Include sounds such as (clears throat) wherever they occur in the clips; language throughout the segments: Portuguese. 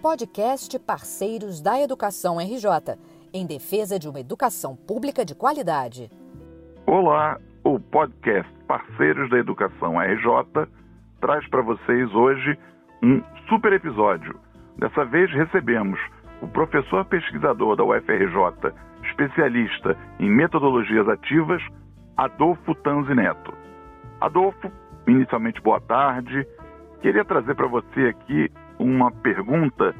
podcast Parceiros da Educação RJ, em defesa de uma educação pública de qualidade. Olá, o podcast Parceiros da Educação RJ traz para vocês hoje um super episódio. Dessa vez recebemos o professor pesquisador da UFRJ, especialista em metodologias ativas, Adolfo Tanzi Neto. Adolfo, inicialmente boa tarde. Queria trazer para você aqui uma pergunta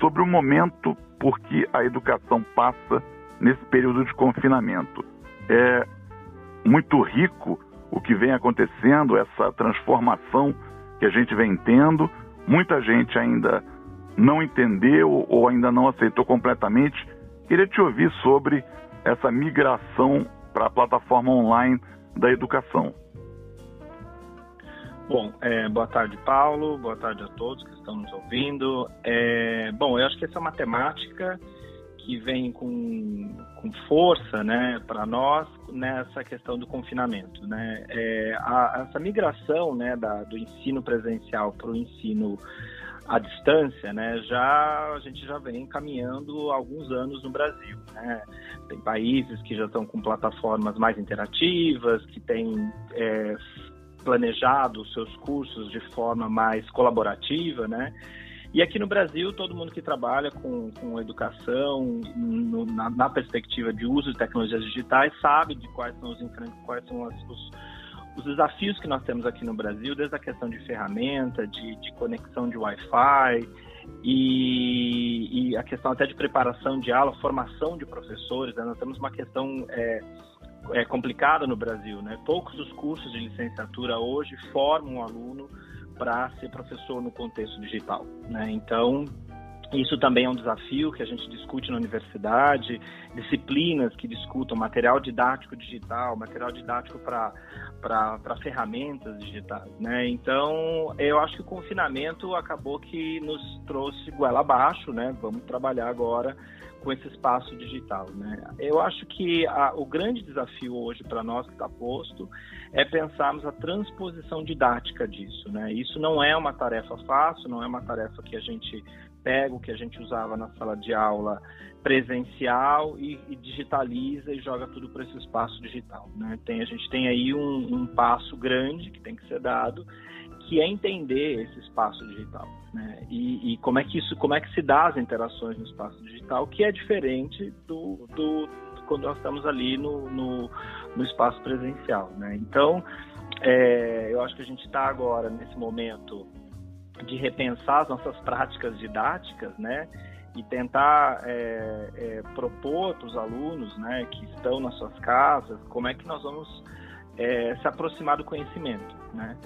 sobre o momento por que a educação passa nesse período de confinamento. É muito rico o que vem acontecendo, essa transformação que a gente vem tendo. Muita gente ainda não entendeu ou ainda não aceitou completamente. Queria te ouvir sobre essa migração para a plataforma online da educação. Bom, é, boa tarde, Paulo. Boa tarde a todos que estão nos ouvindo. É, bom, eu acho que essa é uma temática que vem com, com força né, para nós nessa questão do confinamento. Né? É, a, essa migração né, da, do ensino presencial para o ensino à distância, né, já a gente já vem caminhando alguns anos no Brasil. Né? Tem países que já estão com plataformas mais interativas, que têm é, planejado os seus cursos de forma mais colaborativa, né? E aqui no Brasil, todo mundo que trabalha com, com educação, no, na, na, perspectiva de uso de tecnologias digitais, sabe de quais são os, quais são as, os, os desafios que nós temos aqui no Brasil, desde a questão de ferramenta, de, de conexão de Wi-Fi e, e, a questão até de preparação de aula, formação de professores. Né? Nós temos uma questão é, é, complicada no Brasil. Né? Poucos dos cursos de licenciatura hoje formam um aluno para ser professor no contexto digital. Né? Então, isso também é um desafio que a gente discute na universidade, disciplinas que discutam material didático digital, material didático para ferramentas digitais, né? Então, eu acho que o confinamento acabou que nos trouxe goela abaixo, né? Vamos trabalhar agora com esse espaço digital, né? Eu acho que a, o grande desafio hoje para nós que está posto é pensarmos a transposição didática disso, né? Isso não é uma tarefa fácil, não é uma tarefa que a gente pega o que a gente usava na sala de aula presencial e, e digitaliza e joga tudo para esse espaço digital. Né? Tem, a gente tem aí um, um, passo grande que tem que ser dado, que é entender esse espaço digital. Né? E, e, como é que isso, como é que se dá as interações no espaço digital, que é diferente do, do quando nós estamos ali no, no, no espaço presencial. Né? Então, é, eu acho que a gente está agora nesse momento de repensar as nossas práticas didáticas, né? E tentar é, é, propor para os alunos, né, que estão nas suas casas, como é que nós vamos é, se aproximar do conhecimento, né?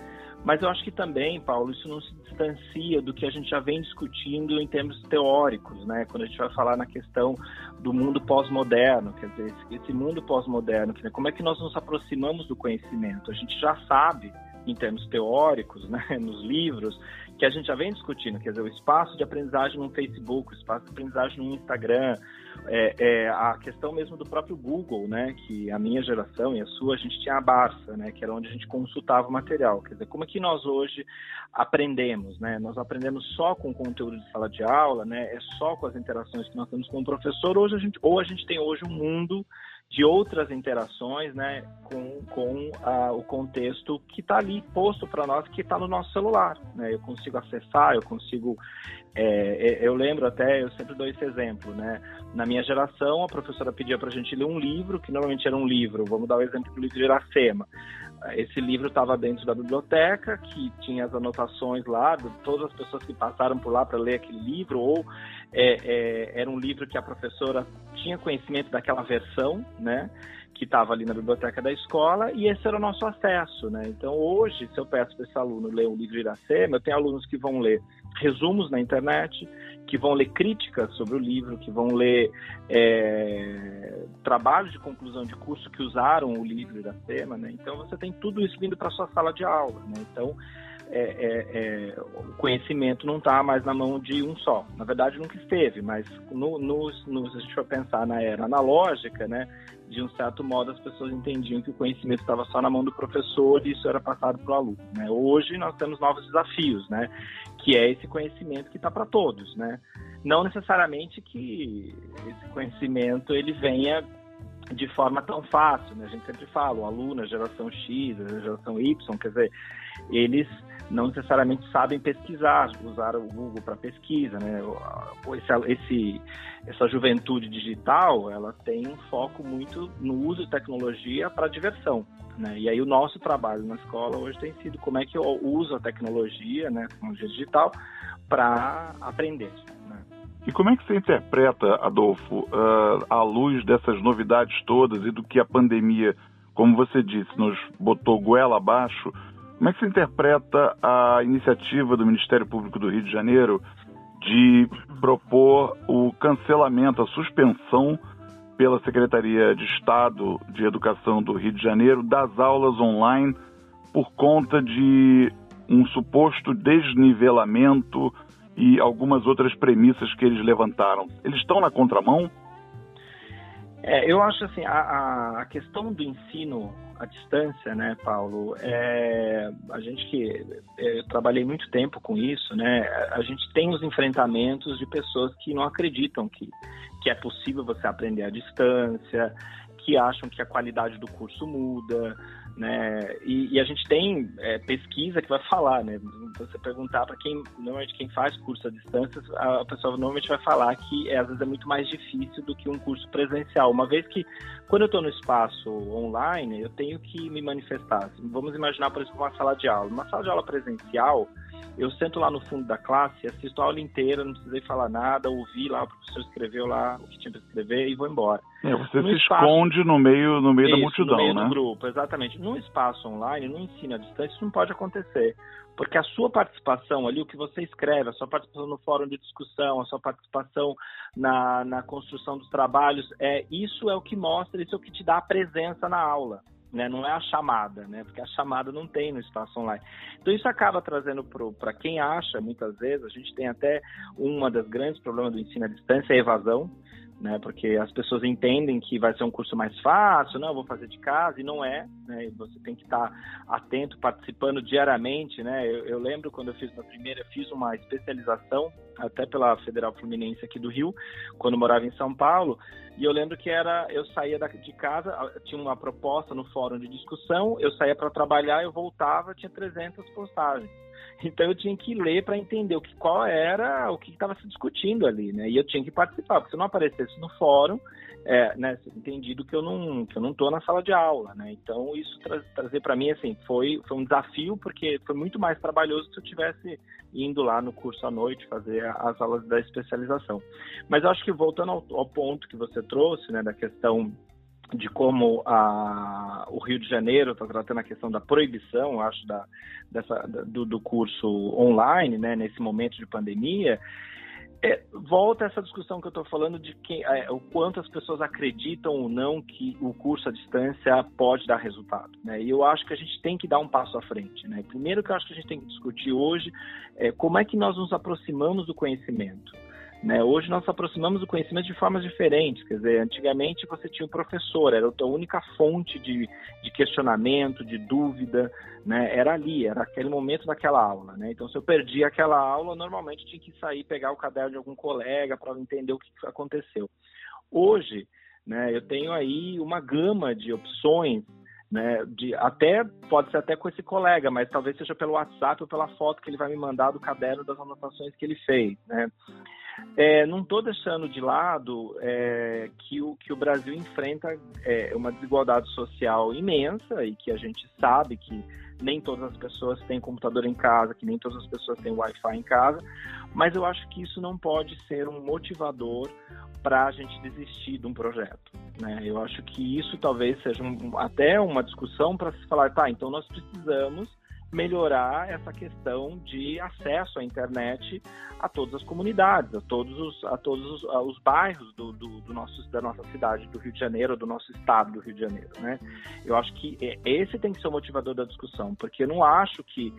Mas eu acho que também, Paulo, isso não se distancia do que a gente já vem discutindo em termos teóricos, né? Quando a gente vai falar na questão do mundo pós-moderno, quer dizer, esse mundo pós-moderno, como é que nós nos aproximamos do conhecimento? A gente já sabe em termos teóricos, né, (laughs) nos livros, que a gente já vem discutindo, quer dizer, o espaço de aprendizagem no Facebook, o espaço de aprendizagem no Instagram, é, é, a questão mesmo do próprio Google, né, que a minha geração e a sua, a gente tinha a Barça, né, que era onde a gente consultava o material, quer dizer, como é que nós hoje aprendemos, né, nós aprendemos só com o conteúdo de sala de aula, né, é só com as interações que nós temos com o professor, hoje a gente, ou a gente tem hoje um mundo de outras interações né, com, com ah, o contexto que está ali posto para nós, que está no nosso celular. Né? Eu consigo acessar, eu consigo. É, é, eu lembro até, eu sempre dou esse exemplo, né? Na minha geração, a professora pedia para a gente ler um livro, que normalmente era um livro, vamos dar o exemplo do livro de Iracema. Esse livro estava dentro da biblioteca, que tinha as anotações lá de todas as pessoas que passaram por lá para ler aquele livro, ou é, é, era um livro que a professora tinha conhecimento daquela versão, né? Que estava ali na biblioteca da escola e esse era o nosso acesso, né? Então hoje, se eu peço para esse aluno ler um livro Iracema, eu tenho alunos que vão ler resumos na internet, que vão ler críticas sobre o livro, que vão ler é, trabalhos de conclusão de curso que usaram o livro Iracema, né? Então você tem tudo isso vindo para sua sala de aula, né? Então é, é, é, o conhecimento não está mais na mão de um só. Na verdade, nunca esteve, mas no, no, no, se a gente for pensar na era analógica, né, de um certo modo as pessoas entendiam que o conhecimento estava só na mão do professor e isso era passado para o aluno. Né? Hoje nós temos novos desafios, né, que é esse conhecimento que está para todos. Né? Não necessariamente que esse conhecimento ele venha de forma tão fácil, né? A gente sempre fala, o aluno, a geração X, a geração Y, quer dizer, eles não necessariamente sabem pesquisar, usar o Google para pesquisa, né? Esse, esse, essa juventude digital, ela tem um foco muito no uso de tecnologia para diversão, né? E aí o nosso trabalho na escola hoje tem sido como é que eu uso a tecnologia, né, tecnologia digital, para aprender. Né? E como é que você interpreta, Adolfo, uh, à luz dessas novidades todas e do que a pandemia, como você disse, nos botou goela abaixo? Como é que se interpreta a iniciativa do Ministério Público do Rio de Janeiro de propor o cancelamento, a suspensão pela Secretaria de Estado de Educação do Rio de Janeiro das aulas online por conta de um suposto desnivelamento e algumas outras premissas que eles levantaram. Eles estão na contramão? É, eu acho assim, a, a questão do ensino à distância, né, Paulo, é, a gente que é, eu trabalhei muito tempo com isso, né, a gente tem os enfrentamentos de pessoas que não acreditam que, que é possível você aprender à distância, que acham que a qualidade do curso muda, né? E, e a gente tem é, pesquisa que vai falar, né? Você perguntar para quem normalmente quem faz curso à distância, a pessoa normalmente vai falar que é, às vezes é muito mais difícil do que um curso presencial, uma vez que quando eu estou no espaço online, eu tenho que me manifestar. Vamos imaginar, por exemplo, uma sala de aula. Uma sala de aula presencial, eu sento lá no fundo da classe, assisto a aula inteira, não precisei falar nada, ouvi lá, o professor escreveu lá o que tinha para escrever e vou embora. É, você no se espaço... esconde no meio, no meio isso, da multidão, no meio né? do grupo, exatamente. No espaço online, no ensino à distância, isso não pode acontecer. Porque a sua participação ali, o que você escreve, a sua participação no fórum de discussão, a sua participação na, na construção dos trabalhos, é isso é o que mostra, isso é o que te dá a presença na aula né? Não é a chamada, né? Porque a chamada não tem no espaço online. Então isso acaba trazendo para quem acha, muitas vezes, a gente tem até uma das grandes problemas do ensino à distância é a evasão né? Porque as pessoas entendem que vai ser um curso mais fácil, não, eu vou fazer de casa e não é, né? Você tem que estar atento, participando diariamente, né? Eu, eu lembro quando eu fiz na primeira, fiz uma especialização até pela Federal Fluminense aqui do Rio, quando morava em São Paulo, e eu lembro que era, eu saía de casa, tinha uma proposta no fórum de discussão, eu saía para trabalhar, eu voltava, tinha 300 postagens. Então eu tinha que ler para entender o que, qual era o que estava se discutindo ali, né? E eu tinha que participar, porque se eu não aparecesse no fórum, é, né, entendido que eu não que eu não estou na sala de aula, né? Então isso tra trazer para mim assim foi foi um desafio porque foi muito mais trabalhoso se eu tivesse indo lá no curso à noite fazer as aulas da especialização. Mas eu acho que voltando ao, ao ponto que você trouxe, né, da questão de como a, o Rio de Janeiro está tratando a questão da proibição, acho, da, dessa, do, do curso online, né, nesse momento de pandemia, é, volta essa discussão que eu estou falando de é, o quanto as pessoas acreditam ou não que o curso à distância pode dar resultado. Né? E eu acho que a gente tem que dar um passo à frente. Né? Primeiro que eu acho que a gente tem que discutir hoje é como é que nós nos aproximamos do conhecimento. Né? Hoje nós aproximamos o conhecimento de formas diferentes. Quer dizer, antigamente você tinha um professor, era a tua única fonte de, de questionamento, de dúvida, né? Era ali, era aquele momento daquela aula, né? Então, se eu perdia aquela aula, normalmente tinha que sair pegar o caderno de algum colega para entender o que aconteceu. Hoje, né? Eu tenho aí uma gama de opções né, de, até pode ser até com esse colega, mas talvez seja pelo WhatsApp ou pela foto que ele vai me mandar do caderno das anotações que ele fez, né? É, não estou deixando de lado é, que, o, que o Brasil enfrenta é, uma desigualdade social imensa e que a gente sabe que nem todas as pessoas têm computador em casa, que nem todas as pessoas têm Wi-Fi em casa, mas eu acho que isso não pode ser um motivador para a gente desistir de um projeto. Né? Eu acho que isso talvez seja um, até uma discussão para se falar, tá, então nós precisamos melhorar essa questão de acesso à internet a todas as comunidades, a todos os, a todos os, os bairros do, do, do, nosso, da nossa cidade, do Rio de Janeiro, do nosso estado do Rio de Janeiro. Né? Eu acho que é, esse tem que ser o motivador da discussão, porque eu não acho que,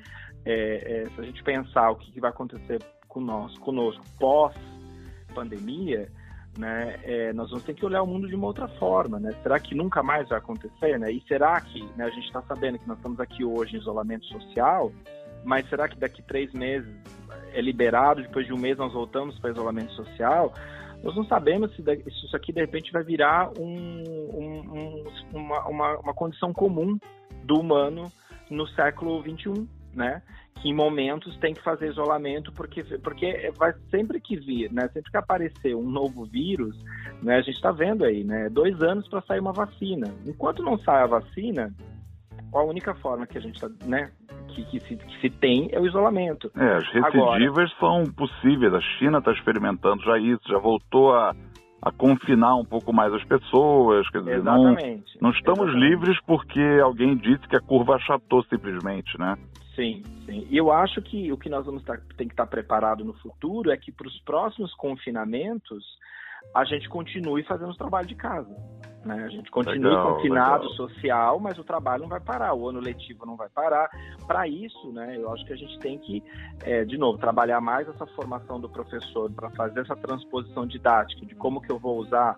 é, é, se a gente pensar o que, vai acontecer conosco, conosco pós-pandemia, né, é, nós vamos ter que olhar o mundo de uma outra forma, né? Será que nunca mais vai acontecer, né? E será que, né, a gente está sabendo que nós estamos aqui hoje em isolamento social, mas será que daqui três meses é liberado, depois de um mês nós voltamos para isolamento social? Nós não sabemos se, isso aqui de repente vai virar um, um, um, uma, uma, uma condição comum do humano no século 21, né? que em momentos tem que fazer isolamento porque porque vai sempre que vir, né? Sempre que aparecer um novo vírus, né? A gente está vendo aí, né? Dois anos para sair uma vacina. Enquanto não sai a vacina, a única forma que a gente está, né? Que, que, se, que se tem é o isolamento. É, as recidivas Agora, são possíveis. A China está experimentando já isso, já voltou a a confinar um pouco mais as pessoas. Quer dizer, Exatamente. não, não estamos Exatamente. livres porque alguém disse que a curva achatou simplesmente, né? Sim, sim. E eu acho que o que nós vamos ter tem que estar preparado no futuro é que para os próximos confinamentos a gente continue fazendo o trabalho de casa. Né? A gente continue legal, confinado legal. social, mas o trabalho não vai parar, o ano letivo não vai parar. Para isso, né, eu acho que a gente tem que, é, de novo, trabalhar mais essa formação do professor para fazer essa transposição didática de como que eu vou usar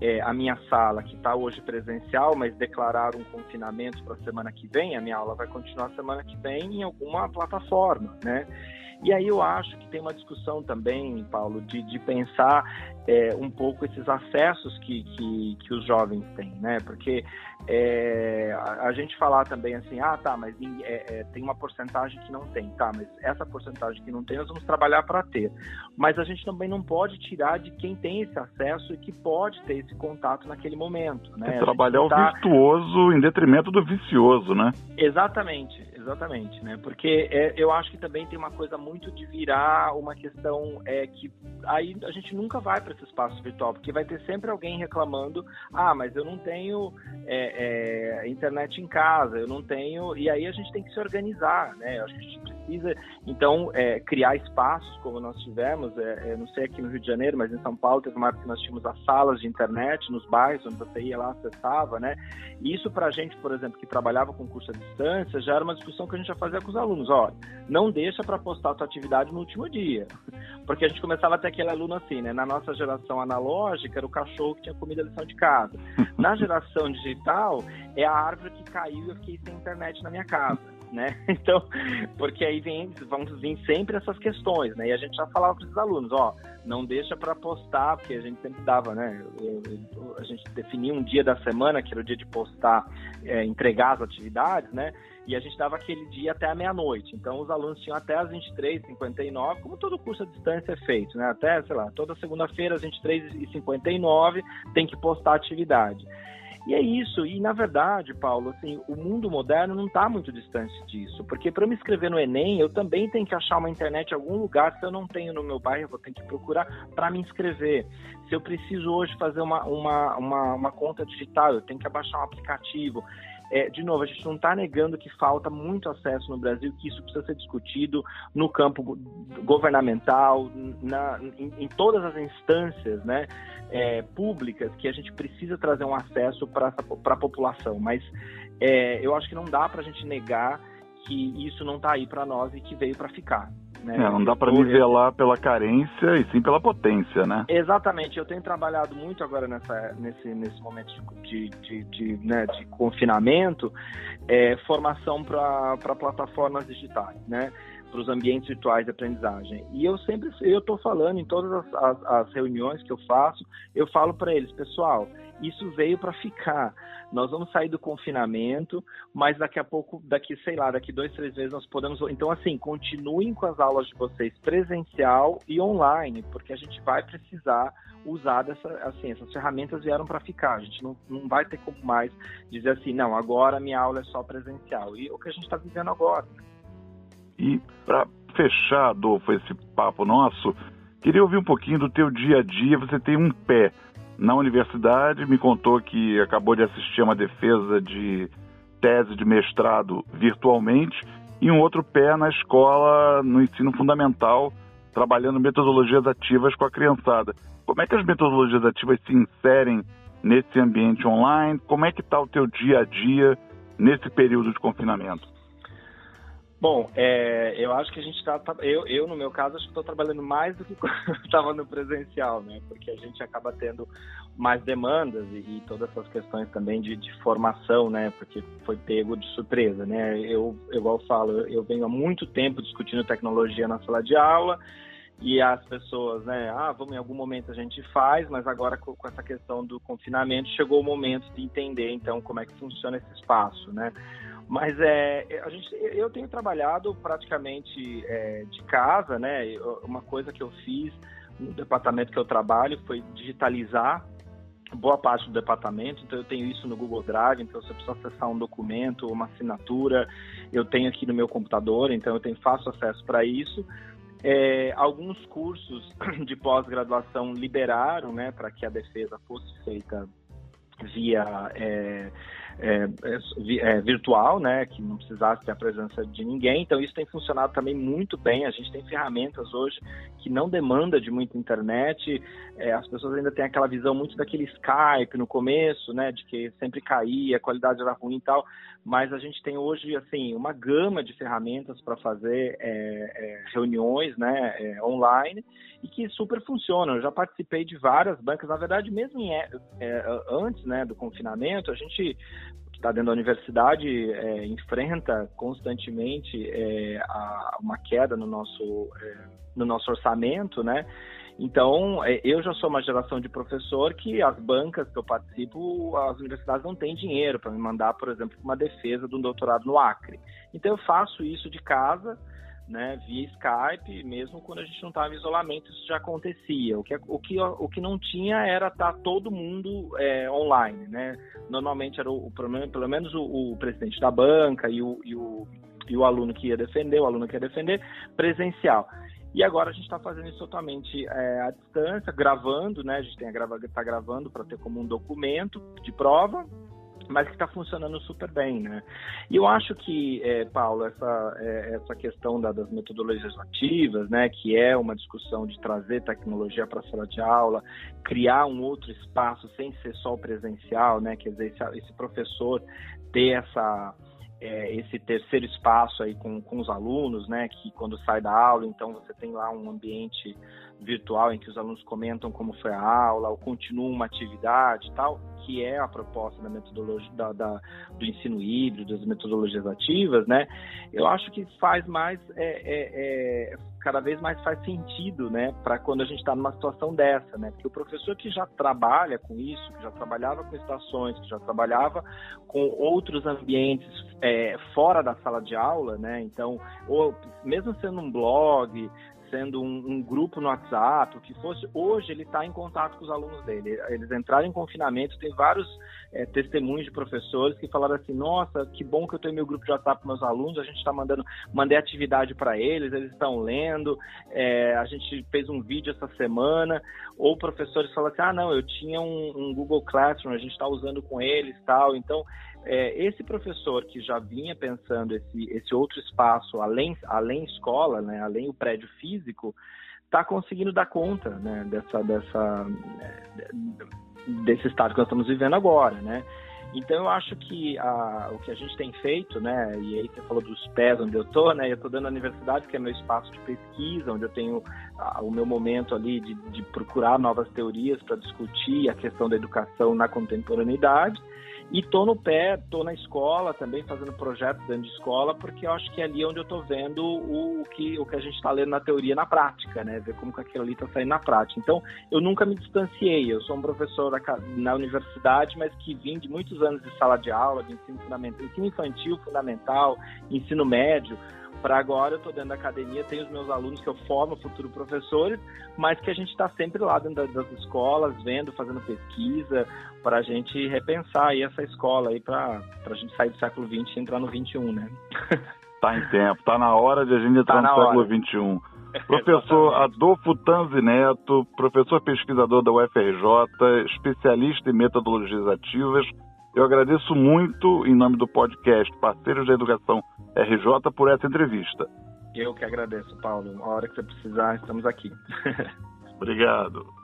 é, a minha sala, que está hoje presencial, mas declarar um confinamento para a semana que vem, a minha aula vai continuar semana que vem em alguma plataforma, né? E aí eu acho que tem uma discussão também, Paulo, de, de pensar é, um pouco esses acessos que, que, que, os jovens têm, né? Porque é, a, a, gente falar também assim, ah, tá, mas é, é, tem uma porcentagem que não tem, tá, mas essa porcentagem que não tem, nós vamos trabalhar para ter. Mas a gente também não pode tirar de quem tem esse acesso e que pode ter esse contato naquele momento, né? É trabalhar tá... o virtuoso em detrimento do vicioso, né? Exatamente, exatamente, né? Porque é, eu acho que também tem uma coisa muito de virar uma questão é que aí a gente nunca vai para esse espaço virtual, porque vai ter sempre alguém reclamando, ah, mas eu não tenho é, é, internet em casa, eu não tenho, e aí a gente tem que se organizar, né? Eu acho que a gente precisa, então, é, criar espaços como nós tivemos, é, é, não sei aqui no Rio de Janeiro, mas em São Paulo teve uma época que nós tínhamos as salas de internet nos bairros, onde você ia lá, acessava, né? E isso para a gente, por exemplo, que trabalhava com curso à distância, já era uma discussão que a gente já fazia com os alunos. Olha, não deixa para postar a tua atividade no último dia. (laughs) Porque a gente começava a ter aquele aluno assim, né? Na nossa geração analógica, era o cachorro que tinha comido a lição de casa. (laughs) Na geração digital, é a árvore que caiu e eu fiquei sem internet na minha casa né? (laughs) Então, porque aí vem, vão vir sempre essas questões, né? E a gente já falava para os alunos, ó, não deixa para postar, porque a gente sempre dava, né? A gente definia um dia da semana, que era o dia de postar, é, entregar as atividades, né? E a gente dava aquele dia até a meia-noite. Então, os alunos tinham até as 23h59, como todo curso à distância é feito, né? Até, sei lá, toda segunda-feira às 23h59 tem que postar a atividade. E é isso. E na verdade, Paulo, assim, o mundo moderno não está muito distante disso, porque para me inscrever no Enem, eu também tenho que achar uma internet em algum lugar. Se eu não tenho no meu bairro, eu vou ter que procurar para me inscrever. Se eu preciso hoje fazer uma, uma, uma, uma conta digital, eu tenho que abaixar um aplicativo é, de novo, a gente não está negando que falta muito acesso no Brasil, que isso precisa ser discutido no campo governamental, na, em, em todas as instâncias né, é, públicas, que a gente precisa trazer um acesso para a população. Mas é, eu acho que não dá para a gente negar que isso não está aí para nós e que veio para ficar. Né? É, não dá para nivelar pela carência e sim pela potência, né? Exatamente. Eu tenho trabalhado muito agora nessa, nesse, nesse momento de, de, de, né, de confinamento, é, formação para plataformas digitais, né? Para os ambientes virtuais de aprendizagem. E eu sempre, eu estou falando em todas as, as, as, reuniões que eu faço, eu falo para eles, pessoal, isso veio para ficar. Nós vamos sair do confinamento, mas daqui a pouco, daqui, sei lá, daqui dois, três meses nós podemos. Então, assim, continuem com as aulas de vocês presencial e online, porque a gente vai precisar usar dessa, assim, essas ferramentas vieram para ficar. A gente não, não vai ter como mais dizer assim, não, agora minha aula é só presencial. E é o que a gente está vivendo agora. E para fechar, Adolfo, esse papo nosso, queria ouvir um pouquinho do teu dia a dia. Você tem um pé na universidade, me contou que acabou de assistir a uma defesa de tese de mestrado virtualmente e um outro pé na escola, no ensino fundamental, trabalhando metodologias ativas com a criançada. Como é que as metodologias ativas se inserem nesse ambiente online? Como é que está o teu dia a dia nesse período de confinamento? Bom, é, eu acho que a gente está. Tá, eu, eu, no meu caso, acho que estou trabalhando mais do que (laughs) estava no presencial, né? Porque a gente acaba tendo mais demandas e, e todas essas questões também de, de, formação, né? Porque foi pego de surpresa, né? Eu, igual eu falo, eu venho há muito tempo discutindo tecnologia na sala de aula e as pessoas, né, ah, vamos em algum momento a gente faz, mas agora com, com, essa questão do confinamento chegou o momento de entender então como é que funciona esse espaço, né? Mas é, a gente, eu tenho trabalhado praticamente é, de casa, né? Uma coisa que eu fiz no departamento que eu trabalho foi digitalizar boa parte do departamento, então eu tenho isso no Google Drive, então se eu precisar acessar um documento, uma assinatura, eu tenho aqui no meu computador, então eu tenho fácil acesso para isso. É, alguns cursos (clears throat) de pós-graduação liberaram né, para que a defesa fosse feita via é, é, é, é, virtual, né, que não precisasse ter a presença de ninguém. Então isso tem funcionado também muito bem. A gente tem ferramentas hoje que não demanda de muita internet. É, as pessoas ainda têm aquela visão muito daquele Skype no começo, né, de que sempre caía, a qualidade era ruim e tal. Mas a gente tem hoje assim uma gama de ferramentas para fazer é, é, reuniões, né, online e que super funcionam. Eu já participei de várias bancas, na verdade, mesmo em, antes, né, do confinamento, a gente está dentro da universidade é, enfrenta constantemente é, a, uma queda no nosso, é, no nosso orçamento, né? Então, é, eu já sou uma geração de professor que as bancas que eu participo, as universidades não têm dinheiro para me mandar, por exemplo, uma defesa de um doutorado no Acre. Então, eu faço isso de casa, né, via Skype, mesmo quando a gente não estava em isolamento, isso já acontecia. O que, o que, o que não tinha era estar tá todo mundo é, online, né? Normalmente era o, o pelo menos o, o, presidente da banca e o, e o, e o aluno que ia defender, o aluno que ia defender, presencial. E agora a gente está fazendo isso totalmente é, à distância, gravando, né? A gente está gravando para ter como um documento de prova mas que está funcionando super bem, né? E eu acho que, é, Paulo, essa, é, essa questão da, das metodologias ativas, né, que é uma discussão de trazer tecnologia para a sala de aula, criar um outro espaço sem ser só o presencial, né, quer dizer, esse, esse professor ter essa é, esse terceiro espaço aí com, com os alunos, né, que quando sai da aula, então você tem lá um ambiente virtual em que os alunos comentam como foi a aula, ou continuam uma atividade tal, que é a proposta da metodologia da, da, do ensino híbrido, das metodologias ativas, né? Eu acho que faz mais, é, é, é cada vez mais faz sentido, né, para quando a gente está numa situação dessa, né? Porque o professor que já trabalha com isso, que já trabalhava com estações, que já trabalhava com outros ambientes é, fora da sala de aula, né? Então, ou mesmo sendo um blog, sendo um, um, grupo no WhatsApp, o que fosse, hoje ele está em contato com os alunos dele. Eles entraram em confinamento, tem vários é, testemunhos de professores que falaram assim, nossa, que bom que eu tenho meu grupo de WhatsApp com meus alunos, a gente está mandando, mandei atividade para eles, eles estão lendo, é, a gente fez um vídeo essa semana, ou professores falam assim, ah não, eu tinha um, um Google Classroom, a gente está usando com eles tal, então é, esse professor que já vinha pensando esse, esse outro espaço além, além escola, né, além o prédio físico, está conseguindo dar conta né, dessa, dessa, é, desse estado que nós estamos vivendo agora, né? Então eu acho que a, o que a gente tem feito, né, e aí você falou dos pés onde eu estou, né, eu estou dando a universidade, que é meu espaço de pesquisa, onde eu tenho a, o meu momento ali de, de procurar novas teorias para discutir a questão da educação na contemporaneidade, e tô no pé, tô na escola também fazendo projetos dentro de escola, porque eu acho que é ali onde eu tô vendo o, o que, o que a gente está lendo na teoria na prática, né? Ver como que aquilo ali está saindo na prática. Então, eu nunca me distanciei. Eu sou um professor da, na universidade, mas que vim de muitos anos de sala de aula, de ensino fundamental, ensino infantil, fundamental, ensino médio para agora eu estou dentro da academia, tenho os meus alunos que eu formo, futuro professores, mas que a gente está sempre lá dentro das escolas, vendo, fazendo pesquisa, para a gente repensar aí essa escola aí para a gente sair do século XX e entrar no XXI, né? (laughs) Tá em tempo, tá na hora de a gente entrar tá no século (laughs) XXI. Professor Adolfo Tanzi Neto, professor pesquisador da UFRJ, especialista em metodologias ativas, eu agradeço muito, em nome do podcast Parceiros da Educação RJ, por essa entrevista. Eu que agradeço, Paulo. A hora que você precisar, estamos aqui. (laughs) Obrigado.